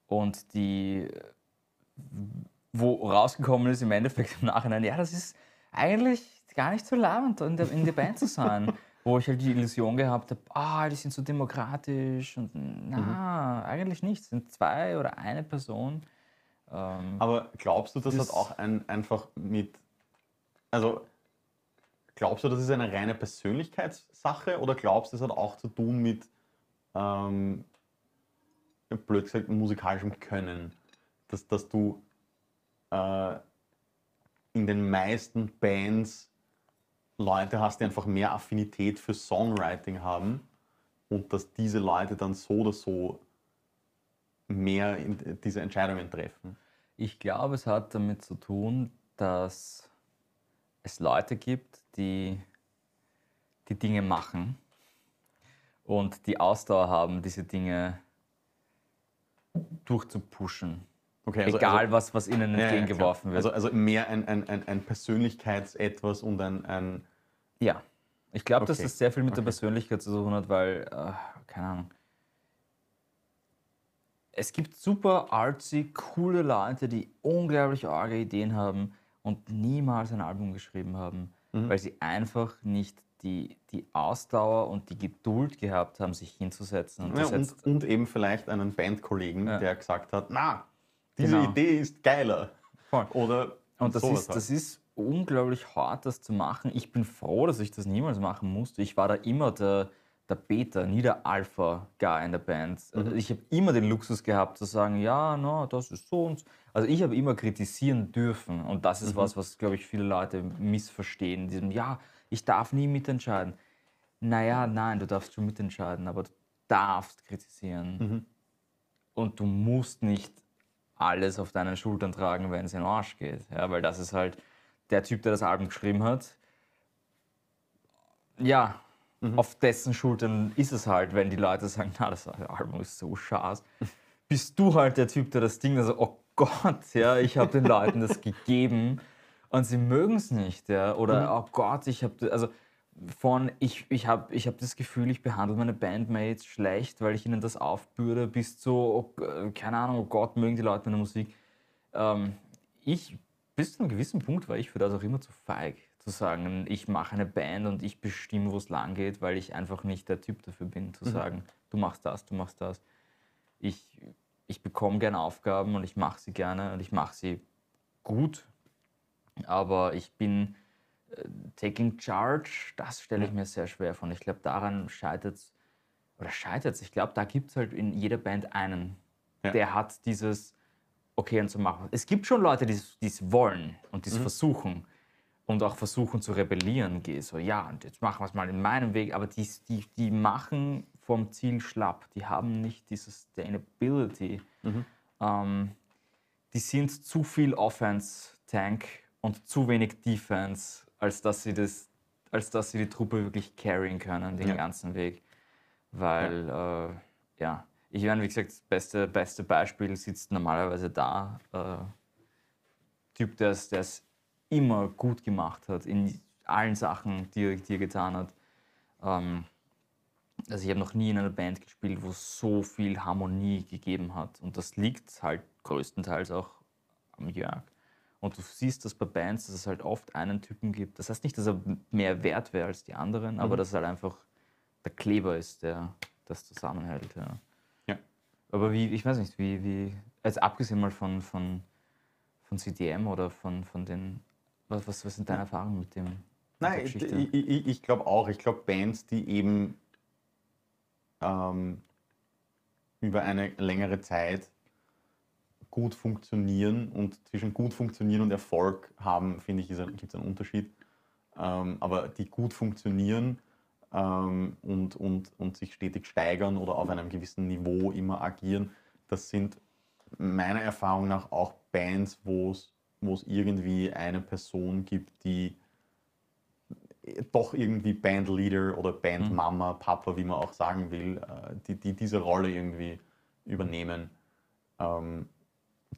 und die wo rausgekommen ist im Endeffekt im Nachhinein, ja, das ist eigentlich gar nicht so labend, in in der Band zu sein. wo ich halt die Illusion gehabt habe, ah, die sind so demokratisch und na, eigentlich nicht. Es sind zwei oder eine Person. Ähm, Aber glaubst du, das, Das- hat auch ein, einfach mit. Also, glaubst du, das ist eine reine Persönlichkeitssache oder glaubst du, das hat auch zu tun mit, ähm, blöd gesagt, musikalischem Können? Dass, dass du äh, in den meisten Bands Leute hast, die einfach mehr Affinität für Songwriting haben und dass diese Leute dann so oder so mehr diese Entscheidungen treffen. Ich glaube, es hat damit zu tun, dass es Leute gibt, die die Dinge machen und die Ausdauer haben, diese Dinge durchzupushen. Okay, also- Egal, also- was, was ihnen Ja, ja, entgegengeworfen klar. wird. Also, also mehr ein, ein, ein, ein Persönlichkeitsetwas und ein, ein ja, ich glaube, dass Okay, das sehr viel mit der okay. Persönlichkeit zu tun hat, weil, äh, keine Ahnung, es gibt super artsy, coole Leute, die unglaublich arge Ideen haben und niemals ein Album geschrieben haben, Mhm. weil sie einfach nicht die, die Ausdauer und die Geduld gehabt haben, sich hinzusetzen. Und ja, und, und eben vielleicht einen Bandkollegen, Ja. der gesagt hat, na, diese Genau. Idee ist geiler. Voll. Oder Und das ist, halt. das ist unglaublich hart, das zu machen. Ich bin froh, dass ich das niemals machen musste. Ich war da immer der, der Beta, nie der Alpha-Guy in der Band. Also Ich habe immer den Luxus gehabt zu sagen, ja, no, das ist so und so. Also ich habe immer kritisieren dürfen. Und das ist was, was, glaube ich, viele Leute missverstehen. Diesem, ja, ich darf nie mitentscheiden. Naja, nein, du darfst schon mitentscheiden, aber du darfst kritisieren. Und du musst nicht alles auf deinen Schultern tragen, wenn es in den Arsch geht. Ja, weil das ist halt der Typ, der das Album geschrieben hat. Ja, auf dessen Schultern ist es halt, wenn die Leute sagen, na, das Album ist so scheiße. Bist du halt der Typ, der das Ding, also, oh Gott, ja, ich habe den Leuten das gegeben und sie mögen es nicht, ja. Oder, mhm. oh Gott, ich habe, also von ich, ich habe ich hab das Gefühl, ich behandle meine Bandmates schlecht, weil ich ihnen das aufbürde, bis zu, oh, keine Ahnung, oh Gott, mögen die Leute meine Musik. Ähm, ich, bis zu einem gewissen Punkt war ich für das auch immer zu feig, zu sagen, ich mache eine Band und ich bestimme, wo es lang geht, weil ich einfach nicht der Typ dafür bin, zu mhm. sagen, du machst das, du machst das. Ich, ich bekomme gerne Aufgaben und ich mache sie gerne und ich mache sie gut, aber ich bin Taking Charge, das stelle ich mir sehr schwer vor. Ich glaube, daran scheitert es, oder scheitert es, ich glaube, da gibt es halt in jeder Band einen, ja. der hat dieses, okay, und so machen. Es gibt schon Leute, die es wollen und die es mhm. versuchen und auch versuchen zu rebellieren. Geh so, ja, und jetzt machen wir es mal in meinem Weg, aber die, die, die machen vom Ziel schlapp. Die haben nicht die Sustainability. Mhm. Ähm, die sind zu viel Offense-Tank und zu wenig Defense als dass sie das, als dass sie die Truppe wirklich carryen können, den ja. ganzen Weg. Weil, ja, äh, ja. ich meine, wie gesagt, das beste, beste Beispiel sitzt normalerweise da. Äh, Typ, der es immer gut gemacht hat, in allen Sachen, die er, die er getan hat. Ähm, also ich habe noch nie in einer Band gespielt, wo es so viel Harmonie gegeben hat. Und das liegt halt größtenteils auch am Jörg. Und du siehst das bei Bands, dass es halt oft einen Typen gibt. Das heißt nicht, dass er mehr wert wäre als die anderen, mhm. aber dass es halt einfach der Kleber ist, der das zusammenhält. Ja. ja. Aber wie, ich weiß nicht, wie, wie also abgesehen mal von, von, von CDM oder von, von den, was, was, was sind deine Erfahrungen mit dem? Nein, ich, ich, ich glaube auch. Ich glaube, Bands, die eben ähm, über eine längere Zeit gut funktionieren und zwischen gut funktionieren und Erfolg haben, finde ich, gibt es einen Unterschied. Ähm, aber die gut funktionieren ähm, und, und, und sich stetig steigern oder auf einem gewissen Niveau immer agieren, das sind meiner Erfahrung nach auch Bands, wo es irgendwie eine Person gibt, die doch irgendwie Bandleader oder Bandmama, mhm. Papa, wie man auch sagen will, äh, die, die diese Rolle irgendwie übernehmen. Ähm,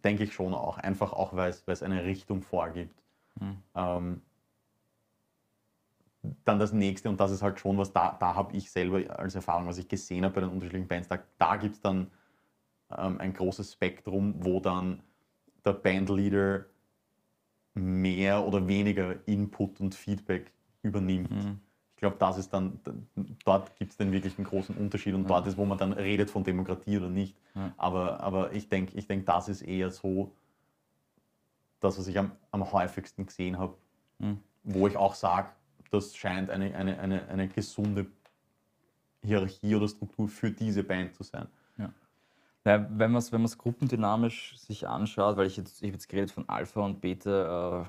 denke ich schon auch. Einfach auch, weil es eine Richtung vorgibt. Mhm. Ähm, dann das nächste, und das ist halt schon was, da, da habe ich selber als Erfahrung, was ich gesehen habe bei den unterschiedlichen Bands, da, da gibt es dann ähm, ein großes Spektrum, wo dann der Bandleader mehr oder weniger Input und Feedback übernimmt. Mhm glaube, das ist dann, dort gibt es den wirklich einen großen Unterschied und ja. dort ist, wo man dann redet von Demokratie oder nicht. Ja. Aber, aber ich denke, ich denk, das ist eher so das, was ich am, am häufigsten gesehen habe, mhm. wo ich auch sage, das scheint eine, eine, eine, eine gesunde Hierarchie oder Struktur für diese Band zu sein. Ja. Ja, wenn man es wenn gruppendynamisch sich anschaut, weil ich jetzt, ich habe jetzt geredet von Alpha und Beta, äh,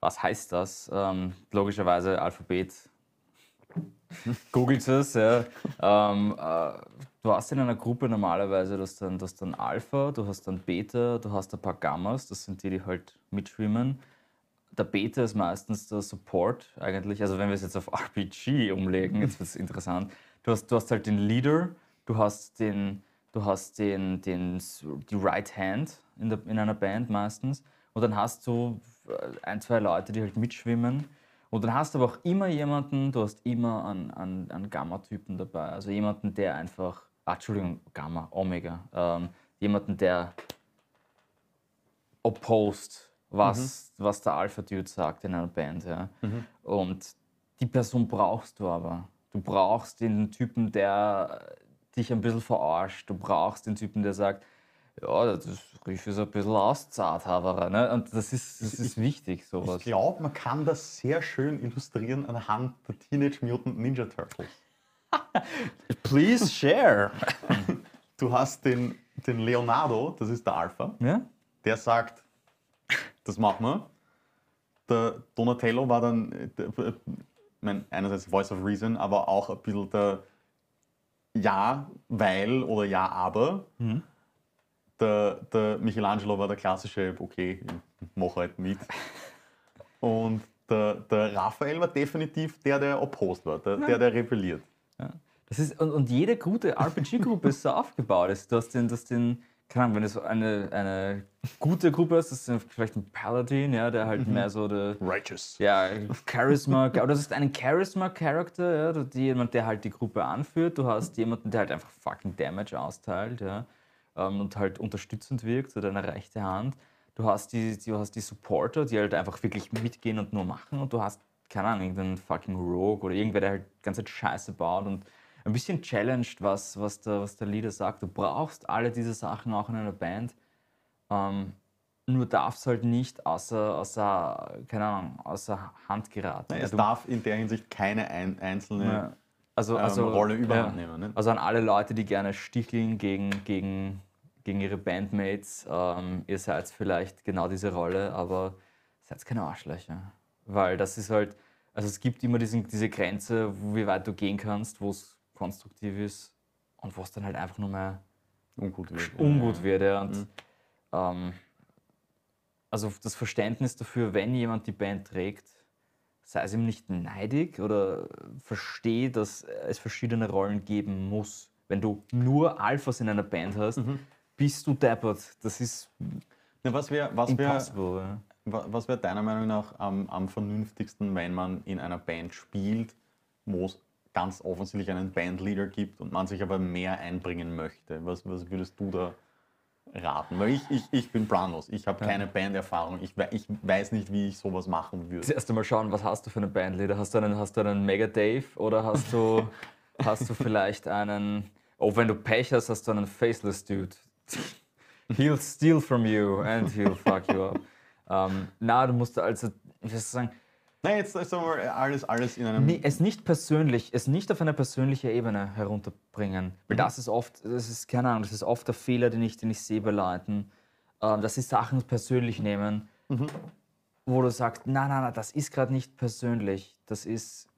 was heißt das? Ähm, logischerweise Alphabet Googelt es, ja. Ähm, äh, du hast in einer Gruppe normalerweise das dann, das dann Alpha, du hast dann Beta, du hast ein paar Gammas, das sind die, die halt mitschwimmen. Der Beta ist meistens der Support eigentlich. Also wenn wir es jetzt auf RPG umlegen, jetzt wird es interessant. Du hast, du hast halt den Leader, du hast den, du hast den, den, die Right Hand in, der, in einer Band meistens. Und dann hast du äh, ein, zwei Leute, die halt mitschwimmen. Und dann hast du aber auch immer jemanden, du hast immer einen, einen, einen Gamma-Typen dabei. Also jemanden, der einfach, ah, Entschuldigung, Gamma, Omega. Ähm, jemanden, der opposed, was, mhm. was der Alpha-Dude sagt in einer Band. Ja. Mhm. Und die Person brauchst du aber. Du brauchst den Typen, der dich ein bisschen verarscht. Du brauchst den Typen, der sagt, ja, das Riff ist ein bisschen auszahlt, ne? Und das ist, das ist wichtig, sowas. Ich glaube, man kann das sehr schön illustrieren anhand der Teenage Mutant Ninja Turtles. Please share. Du hast den, den Leonardo, das ist der Alpha, ja? der sagt, das machen wir. Der Donatello war dann, der, mein, einerseits Voice of Reason, aber auch ein bisschen der Ja, weil oder Ja, aber. Mhm der, der Michelangelo war der klassische, okay, ich mache halt mit. Und der, der Raphael war definitiv der, der opposed war, der, der, der rebelliert. Ja. Das ist, und, und jede gute RPG-Gruppe ist so aufgebaut. Ist. Du hast den, du hast den keine Ahnung, wenn du so eine, eine gute Gruppe hast, das ist vielleicht ein Paladin, ja, der halt mehr so der. Righteous. Ja, Charisma, oder das ist ein Charisma-Charakter, ja, jemand, der halt die Gruppe anführt. Du hast jemanden, der halt einfach fucking Damage austeilt, ja, ähm, und halt unterstützend wirkt, so deine rechte Hand. Du hast die, du hast die Supporter, die halt einfach wirklich mitgehen und nur machen. Und du hast, keine Ahnung, irgendeinen fucking Rogue oder irgendwer, der halt die ganze Zeit Scheiße baut und ein bisschen challenged, was, was, der, was der Leader sagt. Du brauchst alle diese Sachen auch in einer Band. Ähm, nur darf es halt nicht außer, außer, keine Ahnung, außer Hand geraten. Nein, es du, darf in der Hinsicht keine ein, einzelne ja. also, ähm, also, Rolle überhand ja. nehmen. Ne? Also an alle Leute, die gerne sticheln gegen, gegen, gegen ihre Bandmates, ähm, ihr seid vielleicht genau diese Rolle, aber seid keine Arschlöcher. Weil das ist halt, also es gibt immer diesen, diese Grenze, wie weit du gehen kannst, wo es konstruktiv ist und wo es dann halt einfach nur mehr ungut wird. ungut wird. Ja. Und, mhm. ähm, also das Verständnis dafür, wenn jemand die Band trägt, sei es ihm nicht neidig oder verstehe, dass es verschiedene Rollen geben muss. Wenn du nur Alphas in einer Band hast, mhm. Bist du deppert. Das ist ja, was wäre was wär, ja. was wär deiner Meinung nach am, am vernünftigsten, wenn man in einer Band spielt, wo es ganz offensichtlich einen Bandleader gibt und man sich aber mehr einbringen möchte. Was, was würdest du da raten? Weil ich, ich, ich bin planlos. Ich habe ja. keine Banderfahrung. Ich, ich weiß nicht, wie ich sowas machen würde. Das erste Mal schauen, was hast du für einen Bandleader? Hast du einen, hast du einen Mega Dave oder hast du, hast du vielleicht einen, oh, wenn du Pech hast, hast du einen Faceless Dude. He'll steal from you and he'll fuck you up. Um, ähm, na, du musst also, ich würde sagen, Nein, jetzt ist alles, alles in einem. Nee, es nicht persönlich, es nicht auf eine persönliche Ebene herunterbringen. Weil mhm. das ist oft, das ist, keine Ahnung, das ist oft der Fehler, den ich, den ich sehe bei Leuten, äh, dass sie Sachen persönlich nehmen, mhm. wo du sagst, nein, nein, nein, das ist gerade nicht persönlich. Das ist.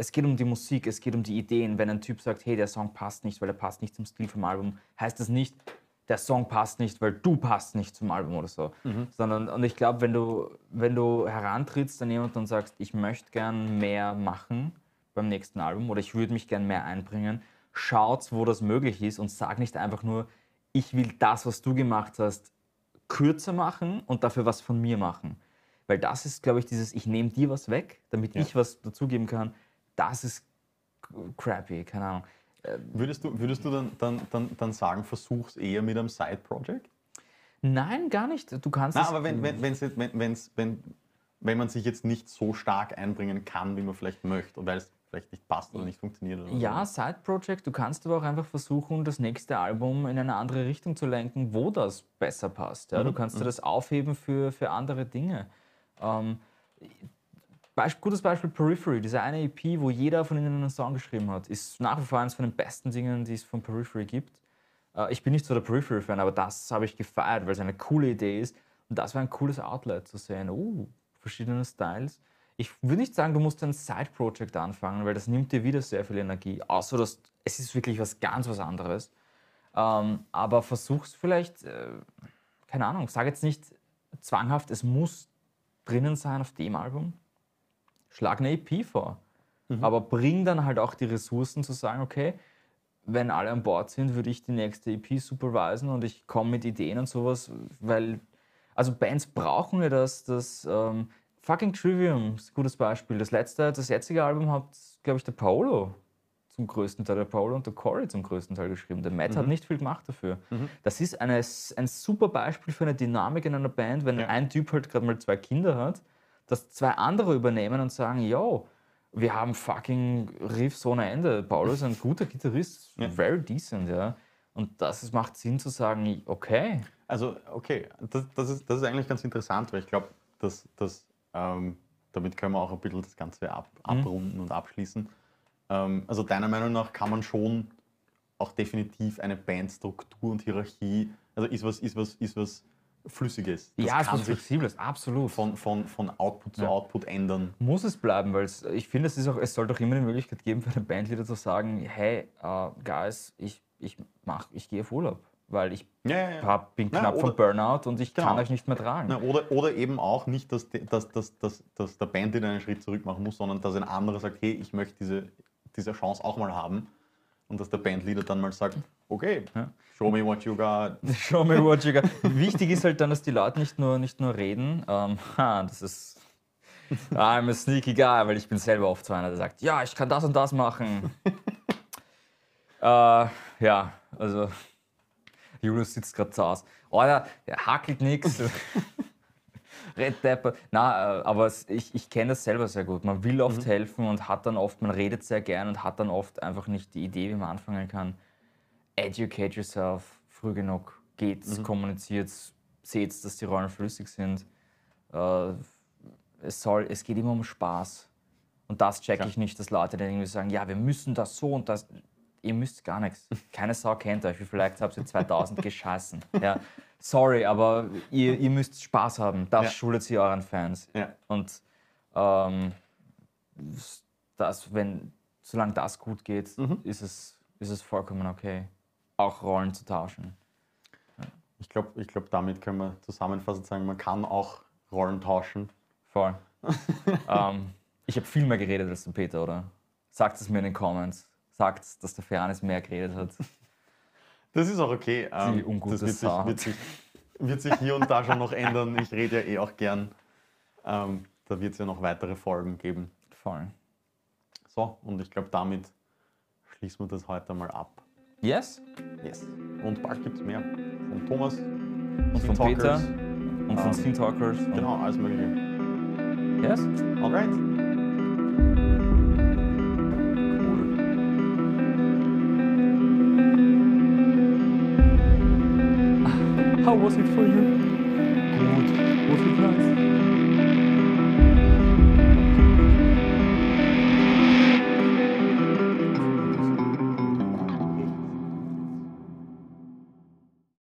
Es geht um die Musik, es geht um die Ideen. Wenn ein Typ sagt, hey, der Song passt nicht, weil er passt nicht zum Stil vom Album, heißt das nicht, der Song passt nicht, weil du passt nicht zum Album oder so. Mhm. Sondern, und ich glaube, wenn du, wenn du herantrittst an jemanden und sagst, ich möchte gern mehr machen beim nächsten Album oder ich würde mich gern mehr einbringen, schaut, wo das möglich ist und sag nicht einfach nur, ich will das, was du gemacht hast, kürzer machen und dafür was von mir machen. Weil das ist, glaube ich, dieses, ich nehme dir was weg, damit ja. ich was dazugeben kann, das ist crappy, keine Ahnung. Würdest du, würdest du dann, dann, dann, dann sagen, versuch's eher mit einem Side-Project? Nein, gar nicht. Du kannst Nein, aber wenn, wenn, wenn's, wenn, wenn's, wenn, wenn man sich jetzt nicht so stark einbringen kann, wie man vielleicht möchte, weil es vielleicht nicht passt oder nicht funktioniert. Oder ja, Side-Project. Du kannst aber auch einfach versuchen, das nächste Album in eine andere Richtung zu lenken, wo das besser passt. Ja? Mhm. Du kannst dir mhm. das aufheben für, für andere Dinge. Ähm, Beispiel, gutes Beispiel Periphery, diese eine EP, wo jeder von ihnen einen Song geschrieben hat, ist nach wie vor eines von den besten Dingen, die es von Periphery gibt. Äh, ich bin nicht so der Periphery-Fan, aber das habe ich gefeiert, weil es eine coole Idee ist. Und das war ein cooles Outlet zu sehen. Oh, verschiedene Styles. Ich würde nicht sagen, du musst ein Side-Project anfangen, weil das nimmt dir wieder sehr viel Energie. Außer, dass es ist wirklich was ganz was anderes. Ähm, aber versuch's vielleicht, äh, keine Ahnung, sag jetzt nicht zwanghaft, es muss drinnen sein auf dem Album schlag eine EP vor. Mhm. Aber bring dann halt auch die Ressourcen zu sagen, okay, wenn alle an Bord sind, würde ich die nächste EP supervisen und ich komme mit Ideen und sowas, weil, also Bands brauchen ja das, das ähm, fucking Trivium ist ein gutes Beispiel. Das letzte, das jetzige Album hat, glaube ich, der Paolo zum größten Teil, der Paolo und der Corey zum größten Teil geschrieben. Der Matt mhm. hat nicht viel gemacht dafür. Mhm. Das ist eine, ein super Beispiel für eine Dynamik in einer Band, wenn ja. ein Typ halt gerade mal zwei Kinder hat dass zwei andere übernehmen und sagen, yo, wir haben fucking Riffs ohne Ende. Paulo ist ein guter Gitarrist, ja. very decent, ja. Und das macht Sinn zu sagen, okay. Also, okay, das, das, ist, das ist eigentlich ganz interessant, weil ich glaube, dass, dass ähm, damit können wir auch ein bisschen das Ganze ab, mhm. abrunden mhm. und abschließen. Ähm, also deiner Meinung nach kann man schon auch definitiv eine Bandstruktur und Hierarchie, also ist was, ist was, ist was Flüssiges. Das ja, es ist Flexibles, absolut. Von, von, von Output zu ja. Output ändern. Muss es bleiben, weil ich finde, es, ist auch, es sollte auch immer die Möglichkeit geben, für eine Bandleader zu sagen, hey, uh, Guys, ich, ich, ich gehe auf Urlaub. weil ich Ja, ja, ja. hab, bin knapp vom Burnout und ich kann Genau. euch nicht mehr tragen. Oder, oder eben auch nicht, dass, dass, dass, dass, dass der Bandleader einen Schritt zurück machen muss, sondern dass ein anderer sagt, hey, ich möchte diese, diese Chance auch mal haben. Und dass der Bandleader dann mal sagt, okay, Ja. show me what you got. Show me what you got. Wichtig ist halt dann, dass die Leute nicht nur, nicht nur reden. Ähm, ha, das ist. I'm a sneaky guy, weil ich bin selber oft so einer, der sagt, ja, ich kann das und das machen. äh, ja, also Julius sitzt gerade zu Hause. Alter, der hackelt nichts. Red Depper. Na, äh, aber ich, ich kenne das selber sehr gut. Man will oft helfen und hat dann oft, man redet sehr gern und hat dann oft einfach nicht die Idee, wie man anfangen kann. Educate yourself, früh genug, geht's, kommuniziert, seht, dass die Rollen flüssig sind. Äh, es, soll, es geht immer um Spaß. Und das checke ich nicht, dass Leute dann irgendwie sagen, ja, wir müssen das so und das. Ihr müsst gar nichts. Keine Sau kennt euch. Vielleicht habt ihr 2000 geschassen. Ja. Sorry, aber ihr, ihr müsst Spaß haben. Das Ja. schuldet sie euren Fans. Ja. Und ähm, das, wenn, solange das gut geht, Mhm. ist, es, ist es vollkommen okay, auch Rollen zu tauschen. Ich glaube, ich glaub, damit können wir zusammenfassend sagen, man kann auch Rollen tauschen. Voll. ähm, ich habe viel mehr geredet als der Peter, oder? Sagt es mir in den Comments. Sagt, dass der Fernes mehr geredet hat. Das ist auch okay. Die ungute das wird sich, wird, sich, wird sich hier und da schon noch ändern. Ich rede ja eh auch gern. Ähm, da wird es ja noch weitere Folgen geben. Voll. So, und ich glaube, damit schließen wir das heute mal ab. Yes? Yes. Und bald gibt es mehr. Von Thomas Und von Peter Talkers. und von Scene Talkers. und- Genau, alles Mögliche. Yes? Alright. How was it for you? Good. Was it nice?